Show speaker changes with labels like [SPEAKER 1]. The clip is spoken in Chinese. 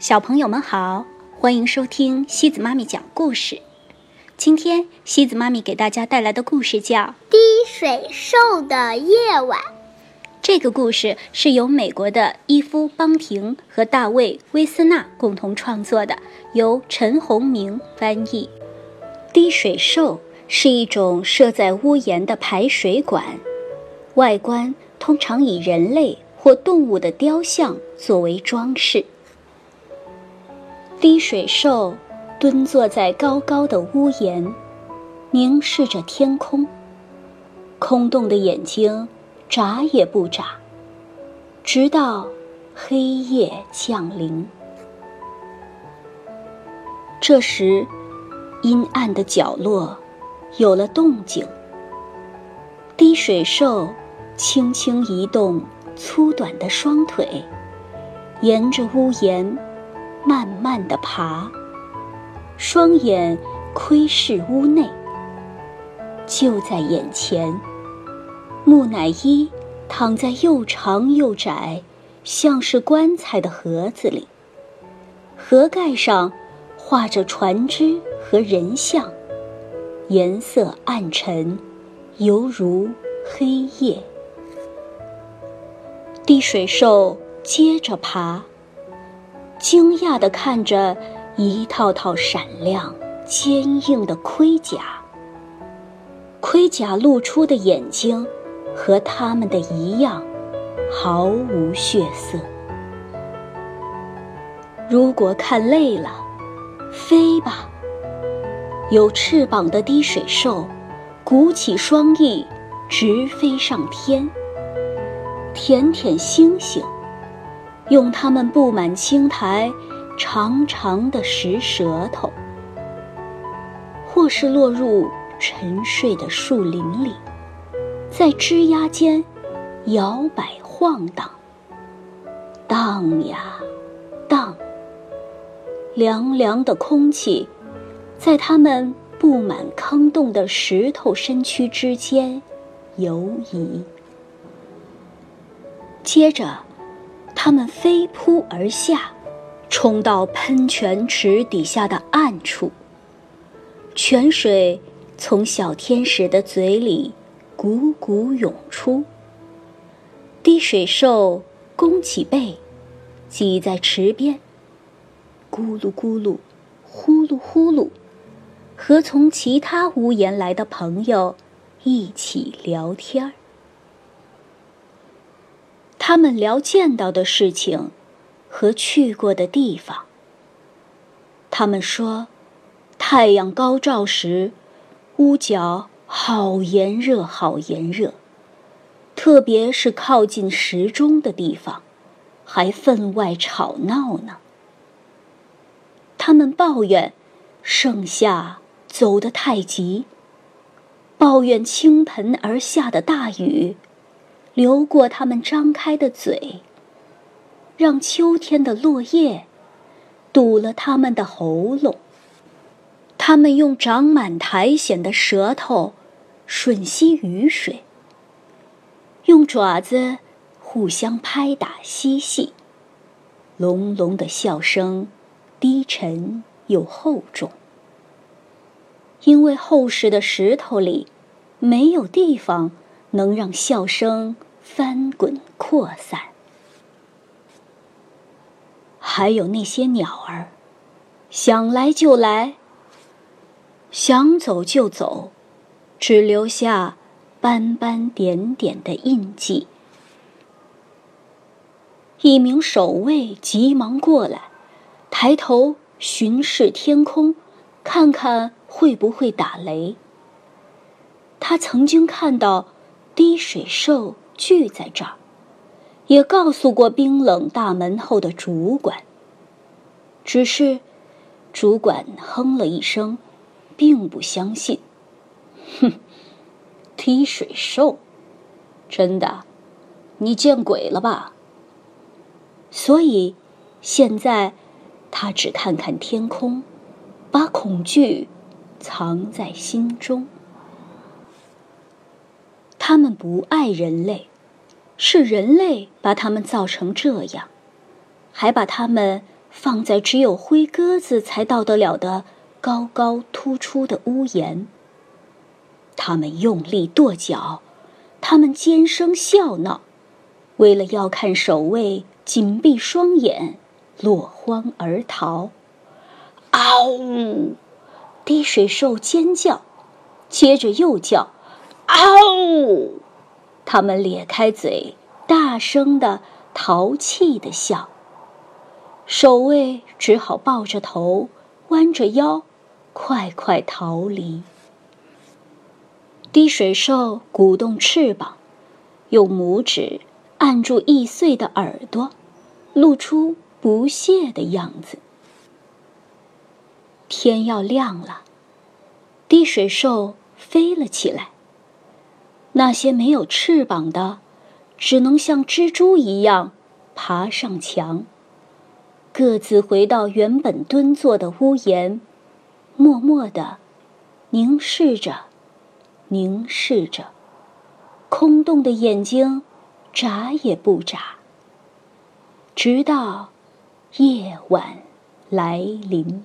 [SPEAKER 1] 小朋友们好，欢迎收听西子妈咪讲故事。今天西子妈咪给大家带来的故事叫《
[SPEAKER 2] 滴水兽的夜晚》。
[SPEAKER 1] 这个故事是由美国的伊夫·邦廷和大卫·威斯纳共同创作的，由陈宏明翻译。滴水兽是一种设在屋檐的排水管，外观通常以人类或动物的雕像作为装饰。滴水兽蹲坐在高高的屋檐，凝视着天空。空洞的眼睛眨也不眨，直到黑夜降临。这时，阴暗的角落有了动静。滴水兽轻轻移动粗短的双腿，沿着屋檐。慢慢的爬，双眼窥视屋内。就在眼前，木乃伊躺在又长又窄、像是棺材的盒子里，盒盖上画着船只和人像，颜色暗沉，犹如黑夜。滴水兽接着爬。惊讶地看着一套套闪亮、坚硬的盔甲，盔甲露出的眼睛和他们的一样，毫无血色。如果看累了，飞吧！有翅膀的滴水兽，鼓起双翼，直飞上天，舔舔星星。用它们布满青苔、长长的石舌头，或是落入沉睡的树林里，在枝桠间摇摆晃荡，荡呀荡。凉凉的空气在它们布满坑洞的石头身躯之间游移，接着。它们飞扑而下，冲到喷泉池底下的暗处。泉水从小天使的嘴里汩汩涌出。滴水兽弓起背，挤在池边，咕噜咕噜，呼噜呼噜，和从其他屋檐来的朋友一起聊天儿。他们聊见到的事情，和去过的地方。他们说，太阳高照时，屋角好炎热，好炎热，特别是靠近时钟的地方，还分外吵闹呢。他们抱怨，盛夏走得太急，抱怨倾盆而下的大雨。流过他们张开的嘴，让秋天的落叶堵了他们的喉咙。他们用长满苔藓的舌头吮吸雨水，用爪子互相拍打嬉戏。隆隆的笑声，低沉又厚重，因为厚实的石头里没有地方能让笑声。翻滚扩散，还有那些鸟儿，想来就来，想走就走，只留下斑斑点点的印记。一名守卫急忙过来，抬头巡视天空，看看会不会打雷。他曾经看到滴水兽。聚在这儿，也告诉过冰冷大门后的主管。只是，主管哼了一声，并不相信。哼，滴水兽，真的，你见鬼了吧？所以，现在他只看看天空，把恐惧藏在心中。他们不爱人类，是人类把他们造成这样，还把他们放在只有灰鸽子才到得了的高高突出的屋檐。他们用力跺脚，他们尖声笑闹，为了要看守卫紧闭双眼，落荒而逃。嗷呜！滴水兽尖叫，接着又叫，嗷呜！他们咧开嘴，大声的、淘气的笑。守卫只好抱着头，弯着腰，快快逃离。滴水兽鼓动翅膀，用拇指按住易碎的耳朵，露出不屑的样子。天要亮了，滴水兽飞了起来。那些没有翅膀的，只能像蜘蛛一样爬上墙。各自回到原本蹲坐的屋檐，默默地凝视着，凝视着，空洞的眼睛眨也不眨，直到夜晚来临。